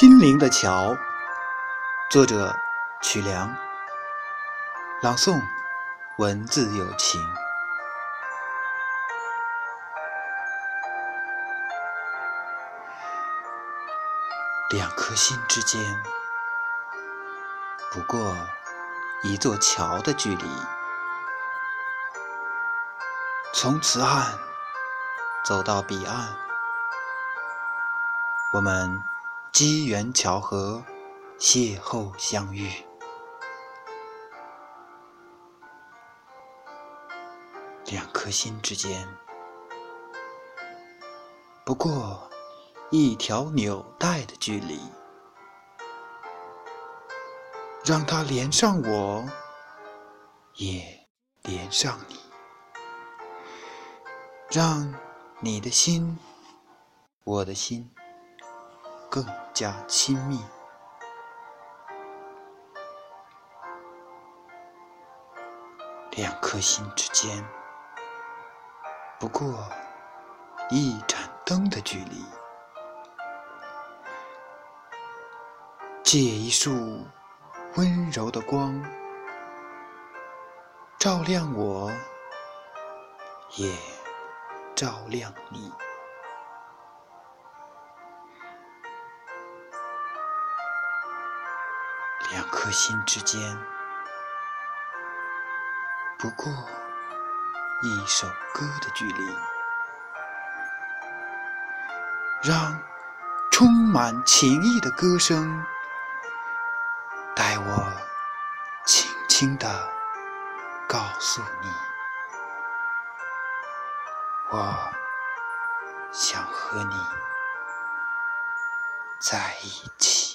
心灵的桥，作者曲梁，朗诵文字有情。两颗心之间，不过一座桥的距离。从此岸走到彼岸，我们。机缘巧合，邂逅相遇，两颗心之间，不过一条纽带的距离，让它连上我，也连上你，让你的心，我的心。更加亲密，两颗心之间，不过一盏灯的距离。借一束温柔的光，照亮我，也照亮你。两颗心之间，不过一首歌的距离，让充满情意的歌声带我轻轻地告诉你，我想和你在一起。